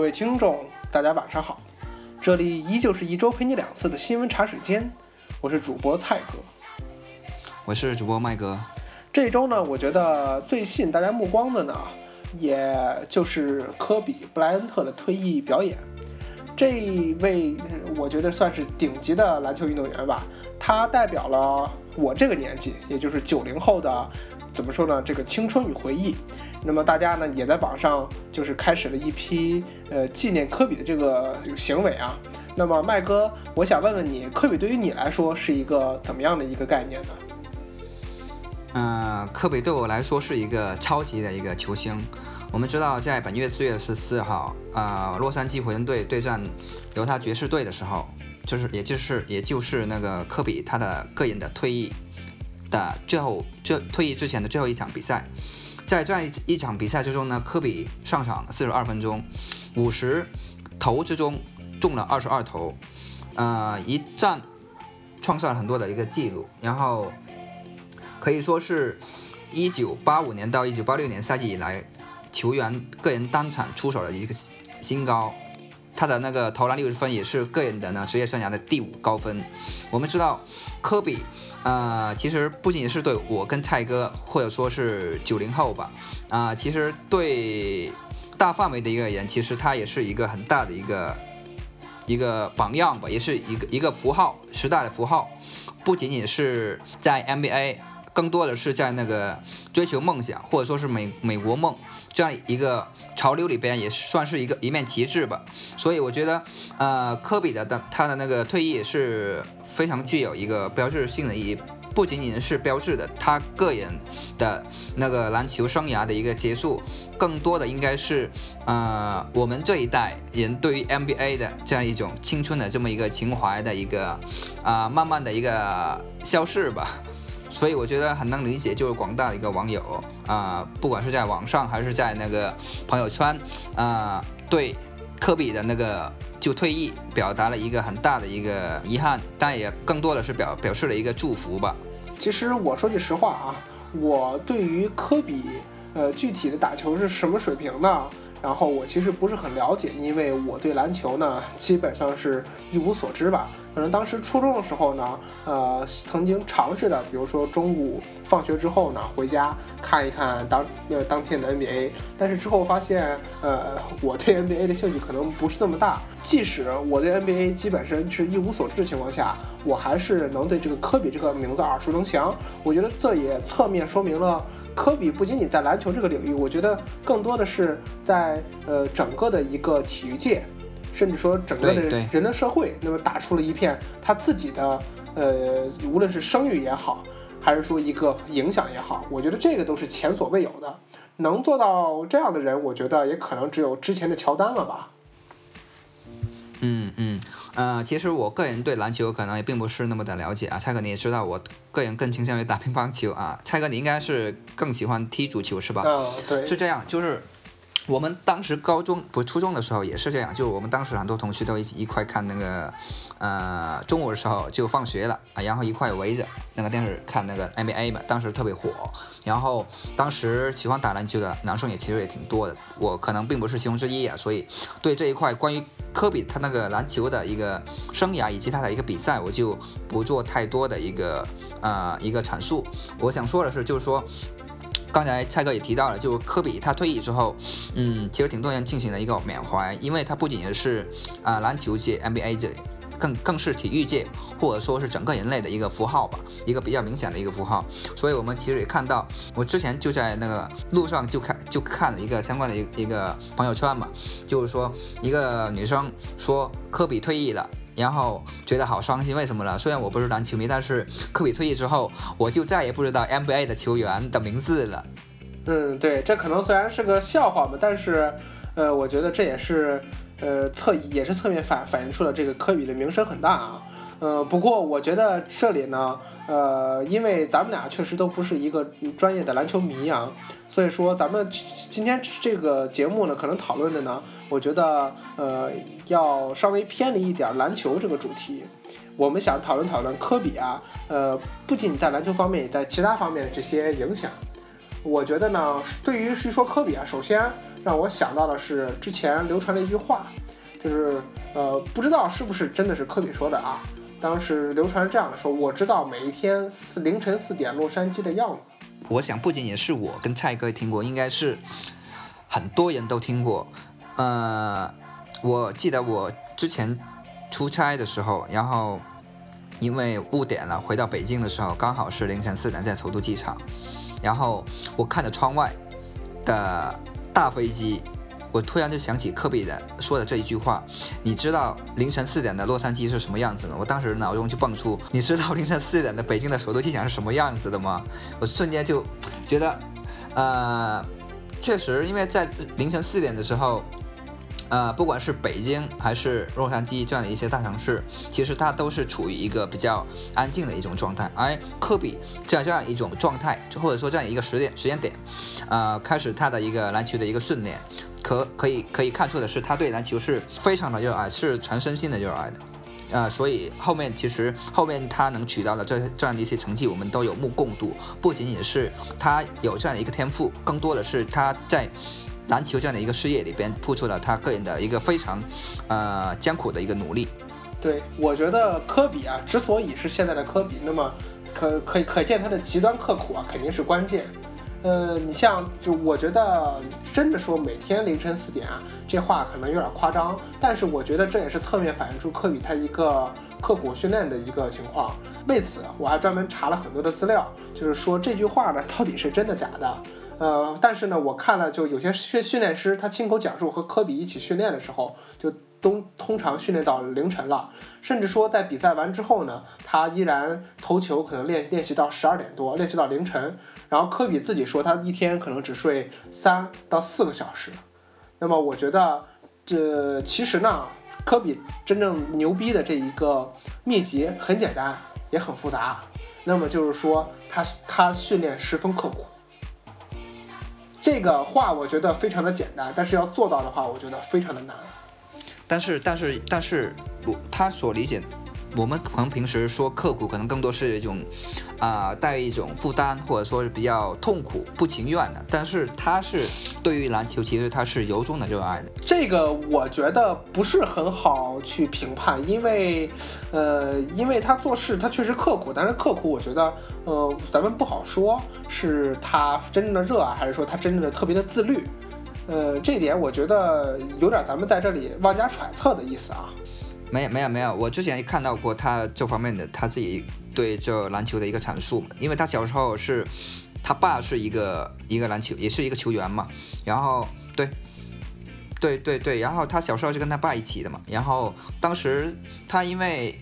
各位听众，大家晚上好，这里依旧是一周陪你两次的新闻茶水间，我是主播蔡哥，我是主播麦哥。这周呢，我觉得最吸引大家目光的呢，也就是科比布莱恩特的退役表演。这位我觉得算是顶级的篮球运动员吧，他代表了我这个年纪，也就是九零后的，怎么说呢？这个青春与回忆。那么大家呢也在网上就是开始了一批呃纪念科比的这个行为啊。那么麦哥，我想问问你，科比对于你来说是一个怎么样的一个概念呢？嗯，科比对我来说是一个超级的一个球星。我们知道，在本月四月十四号，呃，洛杉矶湖人队对战犹他爵士队的时候，就是也就是也就是那个科比他的个人的退役的最后，这退役之前的最后一场比赛。在这样一场比赛之中呢，科比上场四十二分钟，五十投之中中了二十二投，呃，一战创下了很多的一个记录，然后可以说是一九八五年到一九八六年赛季以来球员个人单场出手的一个新高。他的那个投篮六十分也是个人的呢职业生涯的第五高分。我们知道科比。呃，其实不仅仅是对我跟蔡哥，或者说是九零后吧，啊，其实对大范围的一个人，其实他也是一个很大的一个一个榜样吧，也是一个一个符号，时代的符号。不仅仅是在 NBA，更多的是在那个追求梦想，或者说是美美国梦这样一个潮流里边，也算是一个一面旗帜吧。所以我觉得，呃，科比的的他的那个退役是。非常具有一个标志性的意义，不仅仅是标志的他个人的那个篮球生涯的一个结束，更多的应该是，呃，我们这一代人对于 NBA 的这样一种青春的这么一个情怀的一个，啊，慢慢的一个消逝吧。所以我觉得很能理解，就是广大的一个网友啊，不管是在网上还是在那个朋友圈，啊，对科比的那个。就退役，表达了一个很大的一个遗憾，但也更多的是表表示了一个祝福吧。其实我说句实话啊，我对于科比，呃，具体的打球是什么水平呢？然后我其实不是很了解，因为我对篮球呢基本上是一无所知吧。可能当时初中的时候呢，呃，曾经尝试的，比如说中午放学之后呢，回家看一看当呃 当天的 NBA。但是之后发现，呃，我对 NBA 的兴趣可能不是那么大。即使我对 NBA 基本上是一无所知的情况下，我还是能对这个科比这个名字耳熟能详。我觉得这也侧面说明了。科比不仅仅在篮球这个领域，我觉得更多的是在呃整个的一个体育界，甚至说整个的人类社会，那么打出了一片他自己的呃，无论是声誉也好，还是说一个影响也好，我觉得这个都是前所未有的。能做到这样的人，我觉得也可能只有之前的乔丹了吧。嗯嗯。呃，其实我个人对篮球可能也并不是那么的了解啊。蔡哥你也知道，我个人更倾向于打乒乓球啊。蔡哥你应该是更喜欢踢足球是吧？嗯，对，是这样，就是。我们当时高中不初中的时候也是这样，就我们当时很多同学都一起一块看那个，呃，中午的时候就放学了啊，然后一块围着那个电视看那个 NBA 嘛，当时特别火。然后当时喜欢打篮球的男生也其实也挺多的，我可能并不是其中之一啊，所以对这一块关于科比他那个篮球的一个生涯以及他的一个比赛，我就不做太多的一个呃一个阐述。我想说的是，就是说。刚才蔡哥也提到了，就科比他退役之后，嗯，其实挺多人进行了一个缅怀，因为他不仅是啊篮球界 NBA 界，更更是体育界或者说是整个人类的一个符号吧，一个比较明显的一个符号。所以我们其实也看到，我之前就在那个路上就看就看了一个相关的一一个朋友圈嘛，就是说一个女生说科比退役了。然后觉得好伤心，为什么呢？虽然我不是篮球迷，但是科比退役之后，我就再也不知道 NBA 的球员的名字了。嗯，对，这可能虽然是个笑话吧，但是，呃，我觉得这也是，呃，侧也是侧面反反映出了这个科比的名声很大啊。呃，不过我觉得这里呢，呃，因为咱们俩确实都不是一个专业的篮球迷啊，所以说咱们今天这个节目呢，可能讨论的呢。我觉得，呃，要稍微偏离一点篮球这个主题，我们想讨论讨论科比啊，呃，不仅在篮球方面，也在其他方面的这些影响。我觉得呢，对于一说科比啊，首先让我想到的是之前流传了一句话，就是呃，不知道是不是真的是科比说的啊。当时流传这样的说，我知道每一天四凌晨四点洛杉矶的样子。我想不仅仅是我跟蔡哥听过，应该是很多人都听过。呃，我记得我之前出差的时候，然后因为误点了，回到北京的时候刚好是凌晨四点在首都机场，然后我看着窗外的大飞机。我突然就想起科比的说的这一句话，你知道凌晨四点的洛杉矶是什么样子吗？我当时脑中就蹦出，你知道凌晨四点的北京的首都机场是什么样子的吗？我瞬间就觉得，呃，确实，因为在凌晨四点的时候，呃，不管是北京还是洛杉矶这样的一些大城市，其实它都是处于一个比较安静的一种状态。而科比在这样一种状态，或者说这样一个时点时间点，呃，开始他的一个篮球的一个训练。可可以可以看出的是，他对篮球是非常的热爱，是全身心的热爱的，呃，所以后面其实后面他能取到的这这样的一些成绩，我们都有目共睹。不仅仅是他有这样一个天赋，更多的是他在篮球这样的一个事业里边，付出了他个人的一个非常呃艰苦的一个努力。对，我觉得科比啊，之所以是现在的科比，那么可可可见他的极端刻苦啊，肯定是关键。呃，你像就我觉得真的说每天凌晨四点啊，这话可能有点夸张，但是我觉得这也是侧面反映出科比他一个刻苦训练的一个情况。为此，我还专门查了很多的资料，就是说这句话呢到底是真的假的。呃，但是呢，我看了就有些训训练师他亲口讲述和科比一起训练的时候，就都通常训练到凌晨了，甚至说在比赛完之后呢，他依然投球，可能练练习到十二点多，练习到凌晨。然后科比自己说，他一天可能只睡三到四个小时。那么我觉得，这其实呢，科比真正牛逼的这一个秘籍很简单，也很复杂。那么就是说，他他训练十分刻苦。这个话我觉得非常的简单，但是要做到的话，我觉得非常的难。但是但是但是，我他所理解。我们可能平时说刻苦，可能更多是一种，啊，带一种负担，或者说是比较痛苦、不情愿的。但是他是对于篮球，其实他是由衷的热爱的。这个我觉得不是很好去评判，因为，呃，因为他做事他确实刻苦，但是刻苦，我觉得，呃，咱们不好说是他真正的热爱，还是说他真正的特别的自律。呃，这点我觉得有点咱们在这里妄加揣测的意思啊。没有没有没有，我之前也看到过他这方面的他自己对这篮球的一个阐述，因为他小时候是，他爸是一个一个篮球，也是一个球员嘛，然后对，对对对，然后他小时候就跟他爸一起的嘛，然后当时他因为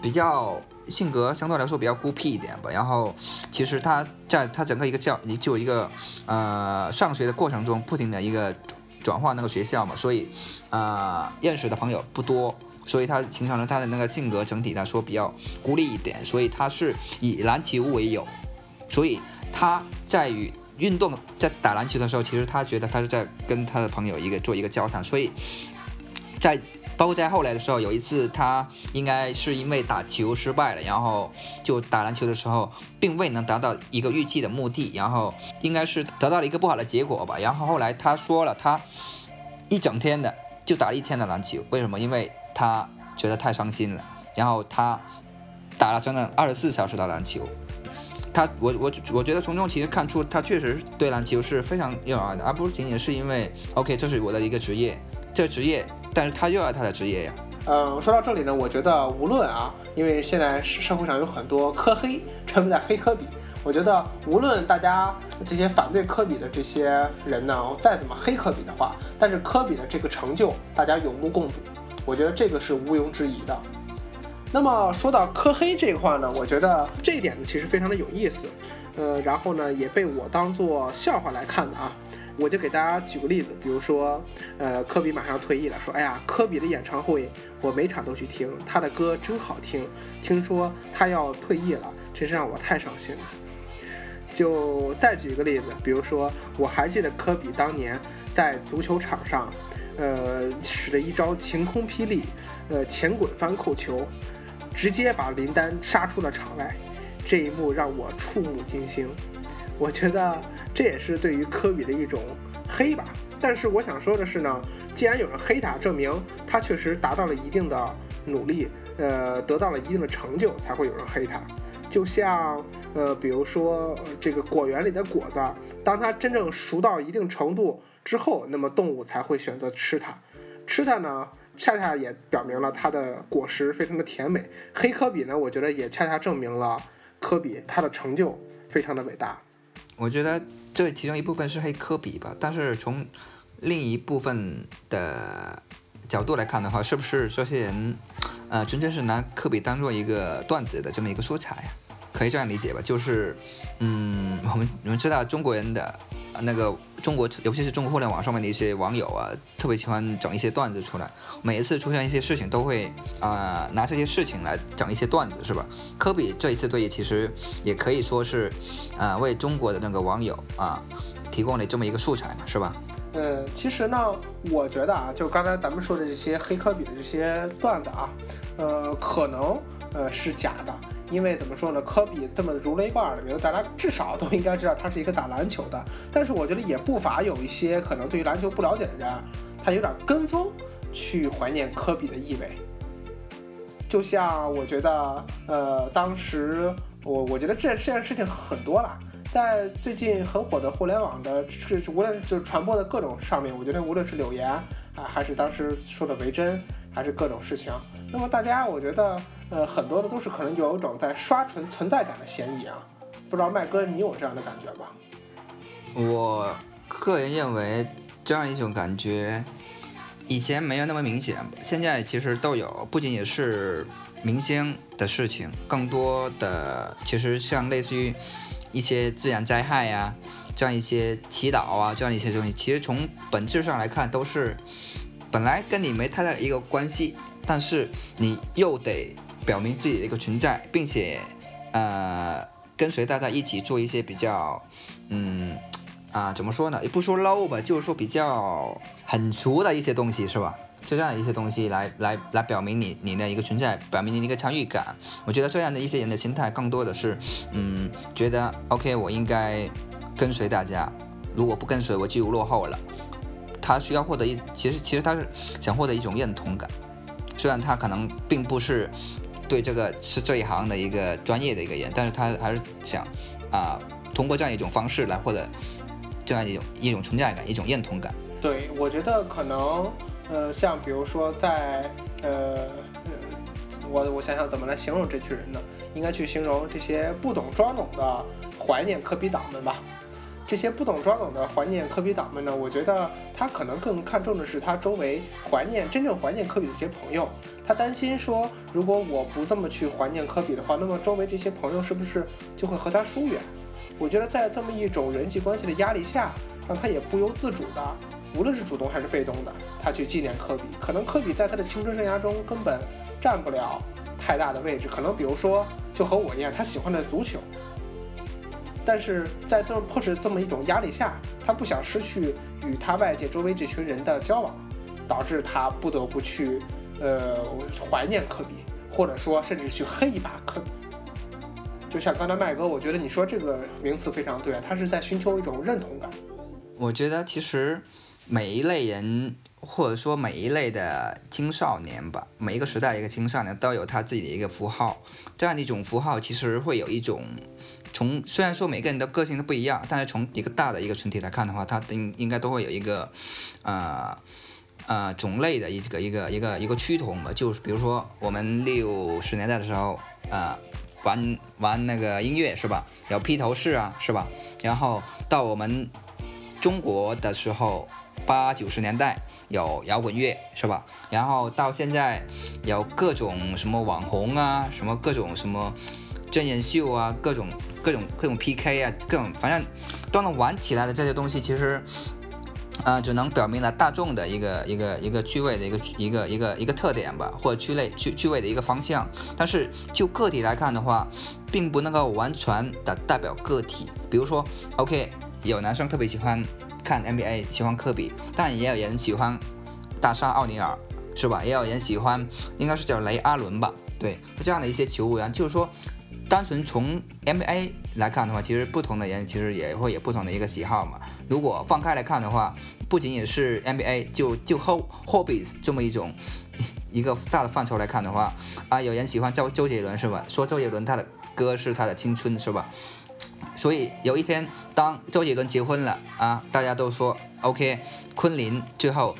比较性格相对来说比较孤僻一点吧，然后其实他在他整个一个教就一个呃上学的过程中，不停的一个转换那个学校嘛，所以啊认识的朋友不多。所以他形成了他的那个性格，整体来说比较孤立一点。所以他是以篮球为友，所以他在与运动在打篮球的时候，其实他觉得他是在跟他的朋友一个做一个交谈。所以在包括在后来的时候，有一次他应该是因为打球失败了，然后就打篮球的时候并未能达到一个预期的目的，然后应该是得到了一个不好的结果吧。然后后来他说了，他一整天的就打一天的篮球，为什么？因为他觉得太伤心了，然后他打了整整二十四小时的篮球。他，我我我觉得从中其实看出他确实对篮球是非常热爱的，而不仅仅是因为 OK 这是我的一个职业，这职业，但是他热爱他的职业呀。嗯，说到这里呢，我觉得无论啊，因为现在社会上有很多科黑专门在黑科比，我觉得无论大家这些反对科比的这些人呢再怎么黑科比的话，但是科比的这个成就大家有目共睹。我觉得这个是毋庸置疑的。那么说到科黑这块呢，我觉得这一点呢其实非常的有意思，呃，然后呢也被我当做笑话来看的啊。我就给大家举个例子，比如说，呃，科比马上要退役了，说，哎呀，科比的演唱会我每场都去听，他的歌真好听。听说他要退役了，真是让我太伤心了。就再举一个例子，比如说，我还记得科比当年在足球场上。呃，使的一招晴空霹雳，呃，前滚翻扣球，直接把林丹杀出了场外。这一幕让我触目惊心。我觉得这也是对于科比的一种黑吧。但是我想说的是呢，既然有人黑他，证明他确实达到了一定的努力，呃，得到了一定的成就，才会有人黑他。就像呃，比如说这个果园里的果子，当它真正熟到一定程度之后，那么动物才会选择吃它。吃它呢，恰恰也表明了它的果实非常的甜美。黑科比呢，我觉得也恰恰证明了科比他的成就非常的伟大。我觉得这其中一部分是黑科比吧，但是从另一部分的角度来看的话，是不是这些人，呃，纯粹是拿科比当做一个段子的这么一个素材啊？可以这样理解吧？就是，嗯，我们我们知道中国人的那个中国，尤其是中国互联网上面的一些网友啊，特别喜欢整一些段子出来。每一次出现一些事情，都会啊拿这些事情来整一些段子，是吧？科比这一次对弈，其实也可以说是啊为中国的那个网友啊提供了这么一个素材嘛，是吧？呃，其实呢，我觉得啊，就刚才咱们说的这些黑科比的这些段子啊，呃，可能呃是假的。因为怎么说呢，科比这么如雷贯耳的名字，大家至少都应该知道他是一个打篮球的。但是我觉得也不乏有一些可能对于篮球不了解的人，他有点跟风去怀念科比的意味。就像我觉得，呃，当时我我觉得这这件事情很多了，在最近很火的互联网的，是无论是传播的各种上面，我觉得无论是柳岩啊，还是当时说的维珍，还是各种事情，那么大家我觉得。呃，很多的都是可能有一种在刷存存在感的嫌疑啊，不知道麦哥你有这样的感觉吗？我个人认为这样一种感觉，以前没有那么明显，现在其实都有，不仅仅是明星的事情，更多的其实像类似于一些自然灾害呀，这样一些祈祷啊，这样一些东西，其实从本质上来看都是本来跟你没太大一个关系，但是你又得。表明自己的一个存在，并且，呃，跟随大家一起做一些比较，嗯，啊，怎么说呢？也不说 low 吧，就是说比较很俗的一些东西，是吧？这样的一些东西来来来表明你你的一个存在，表明你的一个参与感。我觉得这样的一些人的心态更多的是，嗯，觉得 OK，我应该跟随大家，如果不跟随，我就落后了。他需要获得一，其实其实他是想获得一种认同感，虽然他可能并不是。对这个是这一行的一个专业的一个人，但是他还是想啊，通过这样一种方式来获得这样一种一种存在感，一种认同感。对，我觉得可能呃，像比如说在呃，我我想想怎么来形容这群人呢？应该去形容这些不懂装懂的怀念科比党们吧。这些不懂装懂的怀念科比党们呢，我觉得他可能更看重的是他周围怀念真正怀念科比的这些朋友。他担心说，如果我不这么去怀念科比的话，那么周围这些朋友是不是就会和他疏远？我觉得在这么一种人际关系的压力下，让他也不由自主的，无论是主动还是被动的，他去纪念科比。可能科比在他的青春生涯中根本占不了太大的位置，可能比如说就和我一样，他喜欢的足球，但是在这迫使这么一种压力下，他不想失去与他外界周围这群人的交往，导致他不得不去。呃，怀念科比，或者说甚至去黑一把科比，就像刚才麦哥，我觉得你说这个名词非常对，他是在寻求一种认同感。我觉得其实每一类人，或者说每一类的青少年吧，每一个时代一个青少年都有他自己的一个符号，这样的一种符号其实会有一种，从虽然说每个人的个性都不一样，但是从一个大的一个群体来看的话，它应应该都会有一个，呃。呃，种类的一个一个一个一个趋同吧，就是比如说我们六十年代的时候，呃，玩玩那个音乐是吧？有披头士啊，是吧？然后到我们中国的时候，八九十年代有摇滚乐是吧？然后到现在有各种什么网红啊，什么各种什么真人秀啊，各种各种各种 PK 啊，各种反正都能玩起来的这些东西，其实。啊，只能表明了大众的一个一个一个趣味的一个一个一个一个特点吧，或者趣类趣趣味的一个方向。但是就个体来看的话，并不能够完全的代表个体。比如说，OK，有男生特别喜欢看 NBA，喜欢科比，但也有人喜欢大杀奥尼尔，是吧？也有人喜欢，应该是叫雷阿伦吧？对，这样的一些球员，就是说，单纯从 NBA 来看的话，其实不同的人其实也会有不同的一个喜好嘛。如果放开来看的话，不仅仅是 NBA，就就 hobbies 这么一种一个大的范畴来看的话，啊，有人喜欢周周杰伦是吧？说周杰伦他的歌是他的青春是吧？所以有一天当周杰伦结婚了啊，大家都说 OK，昆凌最后。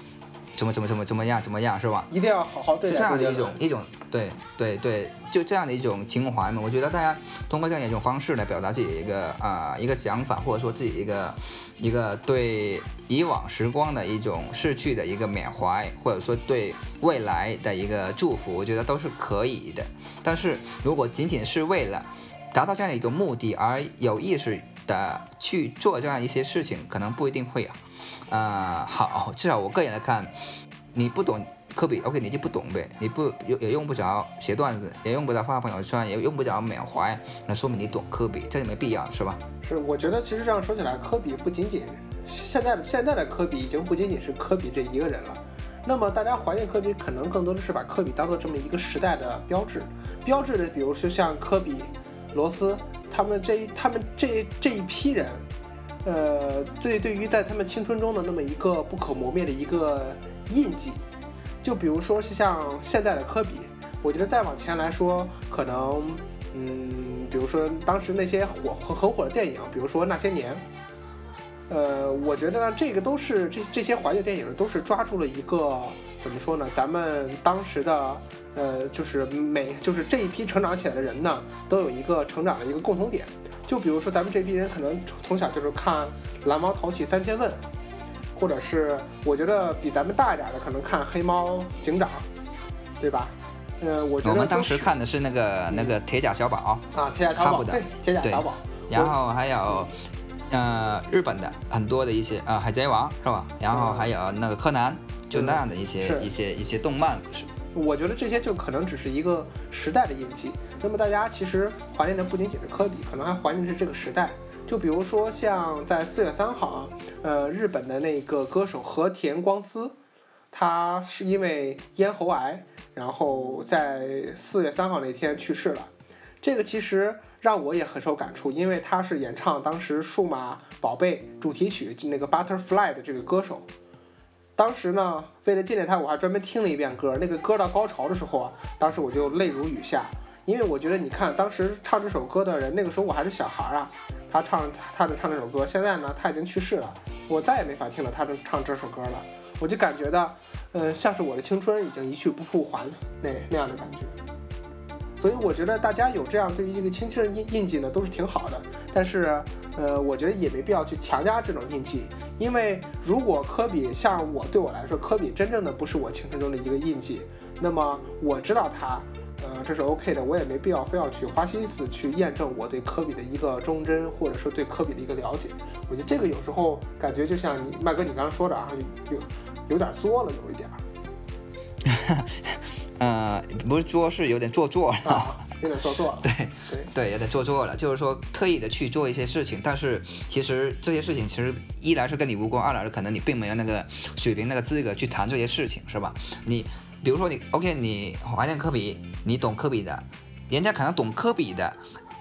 怎么怎么怎么怎么样怎么样是吧？一定要好好对待这样的一种一种对对对，就这样的一种情怀嘛。我觉得大家通过这样的一种方式来表达自己的一个啊一个想法，或者说自己一个一个对以往时光的一种逝去的一个缅怀，或者说对未来的一个祝福，我觉得都是可以的。但是如果仅仅是为了达到这样的一个目的而有意识的去做这样一些事情，可能不一定会啊。啊，好，至少我个人来看，你不懂科比，OK，你就不懂呗，你不也也用不着写段子，也用不着发朋友圈，也用不着缅怀，那说明你懂科比，这就没必要，是吧？是，我觉得其实这样说起来，科比不仅仅现在现在的科比已经不仅仅是科比这一个人了，那么大家怀念科比，可能更多的是把科比当做这么一个时代的标志，标志的，比如说像科比、罗斯他们这一他们这这一批人。呃，对，对于在他们青春中的那么一个不可磨灭的一个印记，就比如说是像现在的科比，我觉得再往前来说，可能，嗯，比如说当时那些火很很火的电影，比如说那些年，呃，我觉得呢，这个都是这这些怀旧电影都是抓住了一个怎么说呢？咱们当时的，呃，就是每就是这一批成长起来的人呢，都有一个成长的一个共同点。就比如说咱们这批人可能从小就是看《蓝猫淘气三千问》，或者是我觉得比咱们大一点的可能看《黑猫警长》，对吧？呃，我觉得我们当时看的是那个那个铁甲小宝啊，铁甲小宝对，铁甲小宝。然后还有呃日本的很多的一些呃海贼王是吧？然后还有那个柯南，就那样的一些一些一些动漫是。我觉得这些就可能只是一个时代的印记。那么大家其实怀念的不仅仅是科比，可能还怀念的是这个时代。就比如说像在四月三号啊，呃，日本的那个歌手和田光司，他是因为咽喉癌，然后在四月三号那天去世了。这个其实让我也很受感触，因为他是演唱当时《数码宝贝》主题曲那个 Butterfly 的这个歌手。当时呢，为了纪念他，我还专门听了一遍歌。那个歌到高潮的时候啊，当时我就泪如雨下，因为我觉得，你看当时唱这首歌的人，那个时候我还是小孩儿啊，他唱他在唱这首歌。现在呢，他已经去世了，我再也没法听到他的唱这首歌了。我就感觉到，嗯，像是我的青春已经一去不复还那那样的感觉。所以我觉得大家有这样对于这个青春的印印记呢，都是挺好的。但是，呃，我觉得也没必要去强加这种印记。因为如果科比像我对我来说，科比真正的不是我青春中的一个印记，那么我知道他，呃，这是 OK 的，我也没必要非要去花心思去验证我对科比的一个忠贞，或者说对科比的一个了解。我觉得这个有时候感觉就像你麦哥你刚刚说的啊，有有点作了，有一点。呃，不是作，是有点做作了。有点做作，对对对，有点做作了。就是说，特意的去做一些事情，但是其实这些事情其实一来是跟你无关，二来是可能你并没有那个水平、那个资格去谈这些事情，是吧？你比如说你 OK，你怀念科比，你懂科比的，人家可能懂科比的，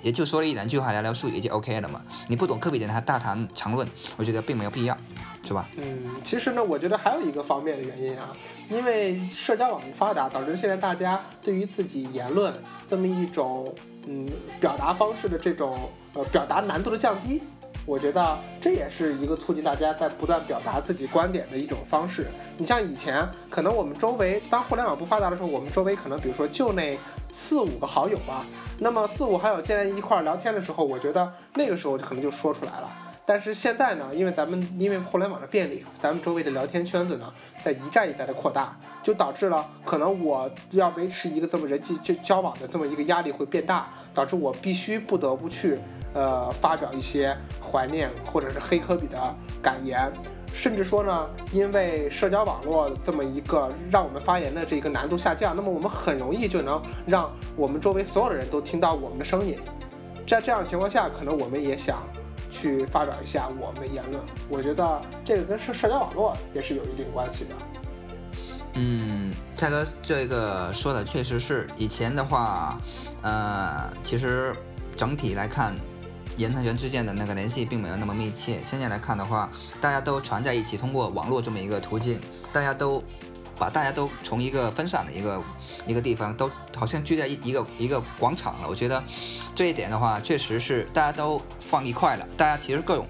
也就说了一两句话聊聊数语就 OK 了嘛。你不懂科比的，还大谈长论，我觉得并没有必要，是吧？嗯，其实呢，我觉得还有一个方面的原因啊。因为社交网络发达，导致现在大家对于自己言论这么一种嗯表达方式的这种呃表达难度的降低，我觉得这也是一个促进大家在不断表达自己观点的一种方式。你像以前，可能我们周围当互联网不发达的时候，我们周围可能比如说就那四五个好友吧，那么四五好友建立一块聊天的时候，我觉得那个时候就可能就说出来了。但是现在呢，因为咱们因为互联网的便利，咱们周围的聊天圈子呢在一再一再的扩大，就导致了可能我要维持一个这么人际交交往的这么一个压力会变大，导致我必须不得不去呃发表一些怀念或者是黑科比的感言，甚至说呢，因为社交网络这么一个让我们发言的这个难度下降，那么我们很容易就能让我们周围所有的人都听到我们的声音，在这样的情况下，可能我们也想。去发表一下我们的言论，我觉得这个跟社社交网络也是有一定关系的。嗯，泰哥这个说的确实是，以前的话，呃，其实整体来看，人和人之间的那个联系并没有那么密切。现在来看的话，大家都传在一起，通过网络这么一个途径，大家都把大家都从一个分散的一个一个地方，都好像聚在一一个一个广场了。我觉得这一点的话，确实是大家都放一块了。大家其实各种，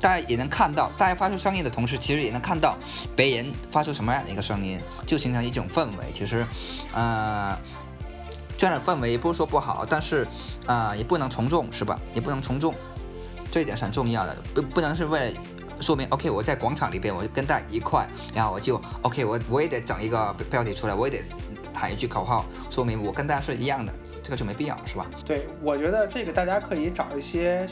大家也能看到，大家发出声音的同时，其实也能看到别人发出什么样的一个声音，就形成一种氛围。其实，呃。这样的氛围也不是说不好，但是，啊，也不能从众，是吧？也不能从众，这一点是很重要的。不，不能是为了说明，OK，我在广场里边，我就跟大家一块，然后我就，OK，我我也得整一个标题出来，我也得喊一句口号，说明我跟大家是一样的，这个就没必要，是吧？对，我觉得这个大家可以找一些。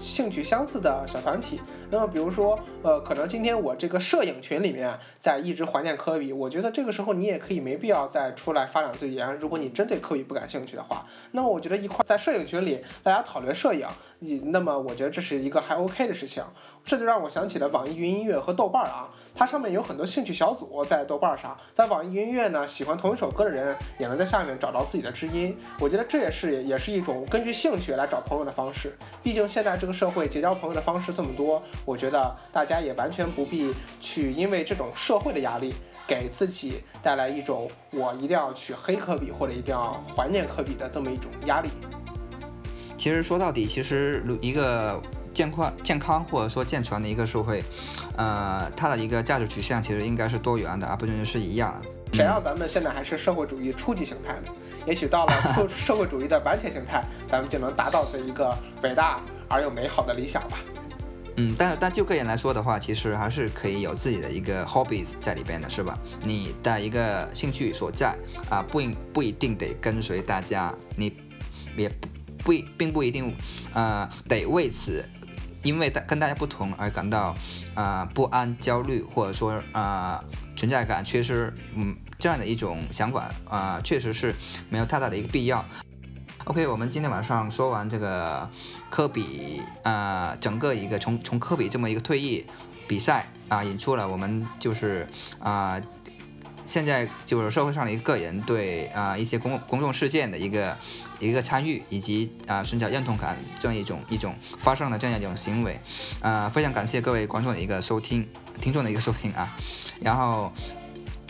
兴趣相似的小团体，那么比如说，呃，可能今天我这个摄影群里面在一直怀念科比，我觉得这个时候你也可以没必要再出来发两句言。如果你真对科比不感兴趣的话，那么我觉得一块在摄影群里大家讨论摄影，你那么我觉得这是一个还 OK 的事情。这就让我想起了网易云音乐和豆瓣啊，它上面有很多兴趣小组在豆瓣上，在网易云音乐呢，喜欢同一首歌的人也能在下面找到自己的知音。我觉得这也是也是一种根据兴趣来找朋友的方式。毕竟现在这个社会结交朋友的方式这么多，我觉得大家也完全不必去因为这种社会的压力给自己带来一种我一定要去黑科比或者一定要怀念科比的这么一种压力。其实说到底，其实一个。健康、健康或者说健全的一个社会，呃，它的一个价值取向其实应该是多元的，而不仅是一样。谁让咱们现在还是社会主义初级形态呢？也许到了社 社会主义的完全形态，咱们就能达到这一个伟大而又美好的理想吧。嗯，但但就个人来说的话，其实还是可以有自己的一个 hobbies 在里边的，是吧？你的一个兴趣所在啊，不不一定得跟随大家，你也不不并不一定呃得为此。因为大跟大家不同而感到啊不安、焦虑，或者说啊存在感缺失，嗯，这样的一种想法啊，确实是没有太大的一个必要。OK，我们今天晚上说完这个科比啊，整个一个从从科比这么一个退役比赛啊，引出了我们就是啊。现在就是社会上的一个个人对啊一些公公众事件的一个一个参与，以及啊寻找认同感这样一种一种发生的这样一种行为，啊非常感谢各位观众的一个收听，听众的一个收听啊，然后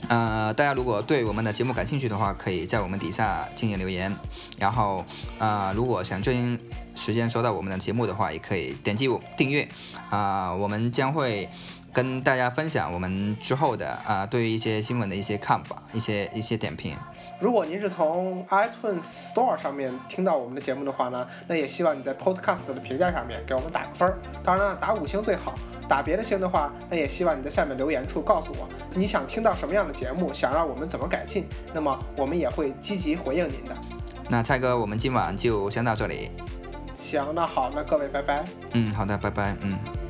呃大家如果对我们的节目感兴趣的话，可以在我们底下进行留言，然后啊如果想最近时间收到我们的节目的话，也可以点击我订阅啊，我们将会。跟大家分享我们之后的啊，对于一些新闻的一些看法，一些一些点评。如果您是从 iTunes Store 上面听到我们的节目的话呢，那也希望你在 Podcast 的评价上面给我们打个分儿。当然了，打五星最好，打别的星的话，那也希望你在下面留言处告诉我你想听到什么样的节目，想让我们怎么改进，那么我们也会积极回应您的。那蔡哥，我们今晚就先到这里。行，那好，那各位拜拜。嗯，好的，拜拜，嗯。